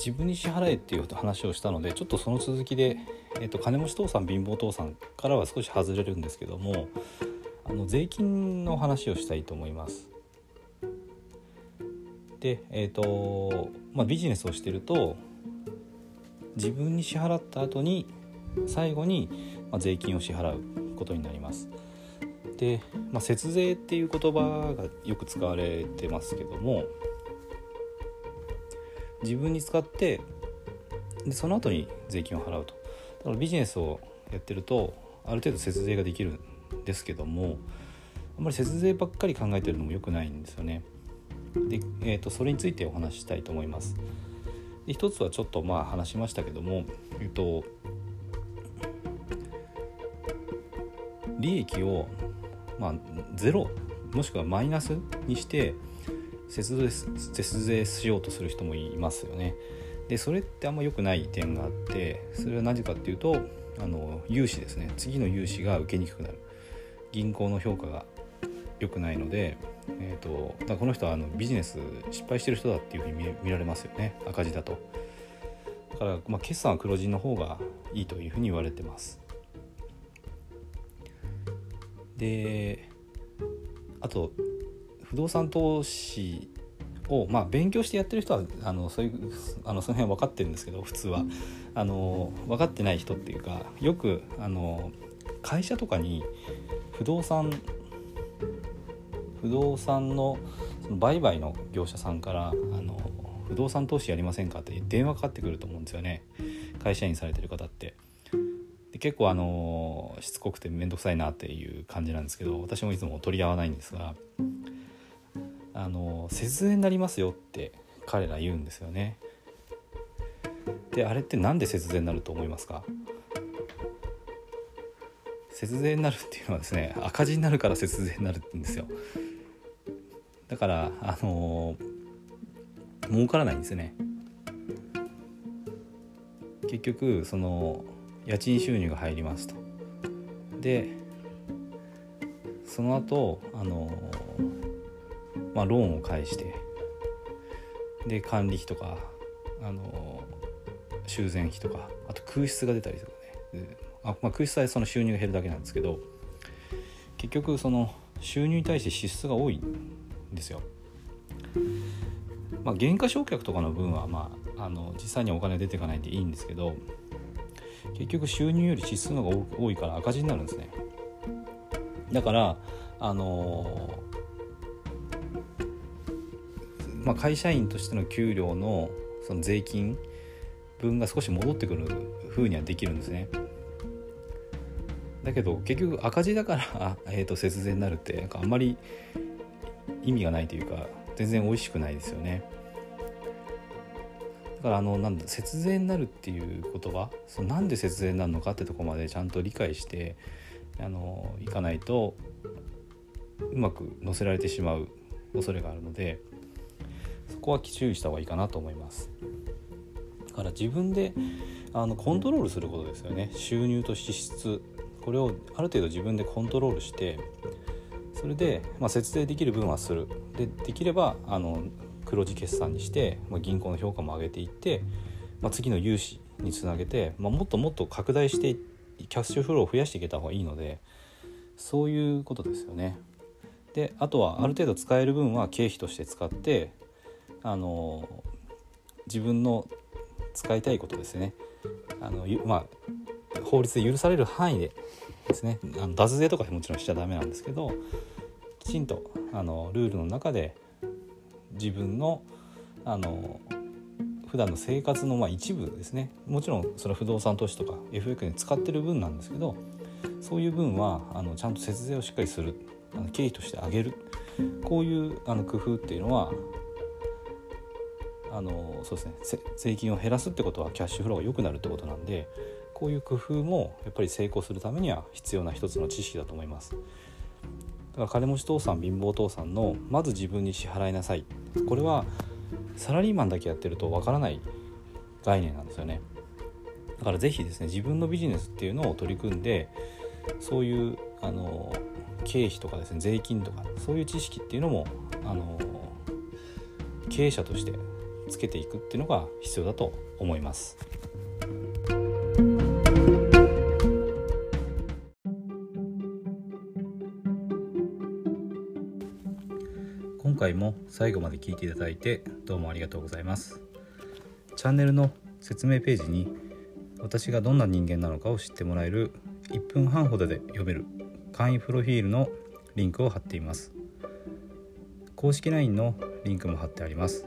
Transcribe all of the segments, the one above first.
自分に支払えっていう話をしたのでちょっとその続きで、えーと、金持ち父さん貧乏父さんからは少し外れるんですけどもあの税金の話をしたいと思います。で、えーとまあ、ビジネスをしてると自分に支払った後に最後に、税金を支払うことになります。で、まあ、節税っていう言葉がよく使われてますけども自分に使ってでその後に税金を払うと。だからビジネスをやってるとある程度節税ができるんですけどもあんまり節税ばっかり考えてるのも良くないんですよね。で、えーと、それについてお話ししたいと思います。で一つはちょっとまあ話しましたけども、えっと、利益をまあゼロもしくはマイナスにして節税節税しようとする人もいますよね。でそれってあんま良くない点があってそれは何かっていうとあの融資ですね。次の融資が受けにくくなる。銀行の評価が良くないので、えーと、だこの人はあのビジネス失敗してる人だっていうふうに見られますよね。赤字だと。だから、まあ、決算は黒字の方がいいというふうに言われてます。であと不動産投資を、まあ、勉強してやってる人はあのそういうあのその辺分かってるんですけど普通はあの分かってない人っていうかよくあの会社とかに不動産不動産のその売買の業者さんからあの不動産投資やりませんかって電話かかってくると思うんですよね会社員されてる方って。で結構あのしつこくて面倒くさいなっていう感じなんですけど私もいつも取り合わないんですがあの節税になりますよって彼ら言うんですよね。であれって何で節税になると思いますか？節税になるっていうのはですね赤字になるから節税になるんですよ。だからあのー、儲からないんですね。結局その家賃収入が入りますと。でその後あのまあローンを返してで管理費とかあの修繕費とかあと空室が出たりとかねあ、まあ、空室はその収入が減るだけなんですけど結局その収入に対して支出が多いんですよ。まあ、減価償却とかの分は、まあ、あの実際にお金出ていかないんでいいんですけど結局収入より支出の方が多いから赤字になるんですねだからあの、まあ、会社員としての給料のその税金分が少し戻ってくる風にはできるんですね。だけど結局赤字だから えー、と節税になるってなんかあんまり意味がないというか全然美味しくないですよね。だからあのなんだ節税になるっていう言葉そのなんで節税になるのかってとこまでちゃんと理解してあのいかないとうまく乗せられてしまう恐れがあるのでそこは注意した方がいいかなと思います。だから自分であのコントロールすることですよね。収入と支出。これをある程度自分でコントロールしてそれで、まあ、節税できる分はする。でできればあの黒字決算にして、まあ、銀行の評価も上げていって、まあ、次の融資につなげて、まあ、もっともっと拡大してキャッシュフローを増やしていけた方がいいのでそういうことですよね。であとはある程度使える分は経費として使ってあの自分の使いたいことですね。あの、まあ、法律で許される範囲でですね。あの脱税とかもちろんしちゃダメなんですけどきちんとあのルールの中で自分のあの普段の生活のまあ一部ですね。もちろんそれは不動産投資とか FX に使ってる分なんですけどそういう分はあのちゃんと節税をしっかりする。あの経費として上げる。こういうあの工夫っていうのはあのそうですね。税金を減らすってことはキャッシュフローが良くなるってことなんでこういう工夫もやっぱり成功するためには必要な一つの知識だと思います。だから金持ち父さん貧乏父さんのまず自分に支払いなさい。これはサラリーマンだけやってるとわからない概念なんですよね。だから是非ですね自分のビジネスっていうのを取り組んでそういうあの経費とかですね税金とかそういう知識っていうのもあの経営者としてつけていくっていうのが必要だと思います。今回も最後まで聞いていただいてどうもありがとうございます。チャンネルの説明ページに私がどんな人間なのかを知ってもらえる1分半ほどで読める簡易プロフィールのリンクを貼っています公式 LINE のリンクも貼ってあります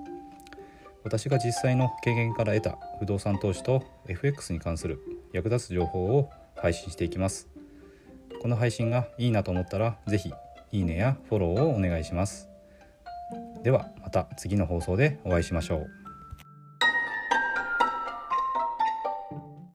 私が実際の経験から得た不動産投資と FX に関する役立つ情報を配信していきます。この配信がいいなと思ったら是非いいねやフォローをお願いします。ではまた次の放送でお会いしましょう。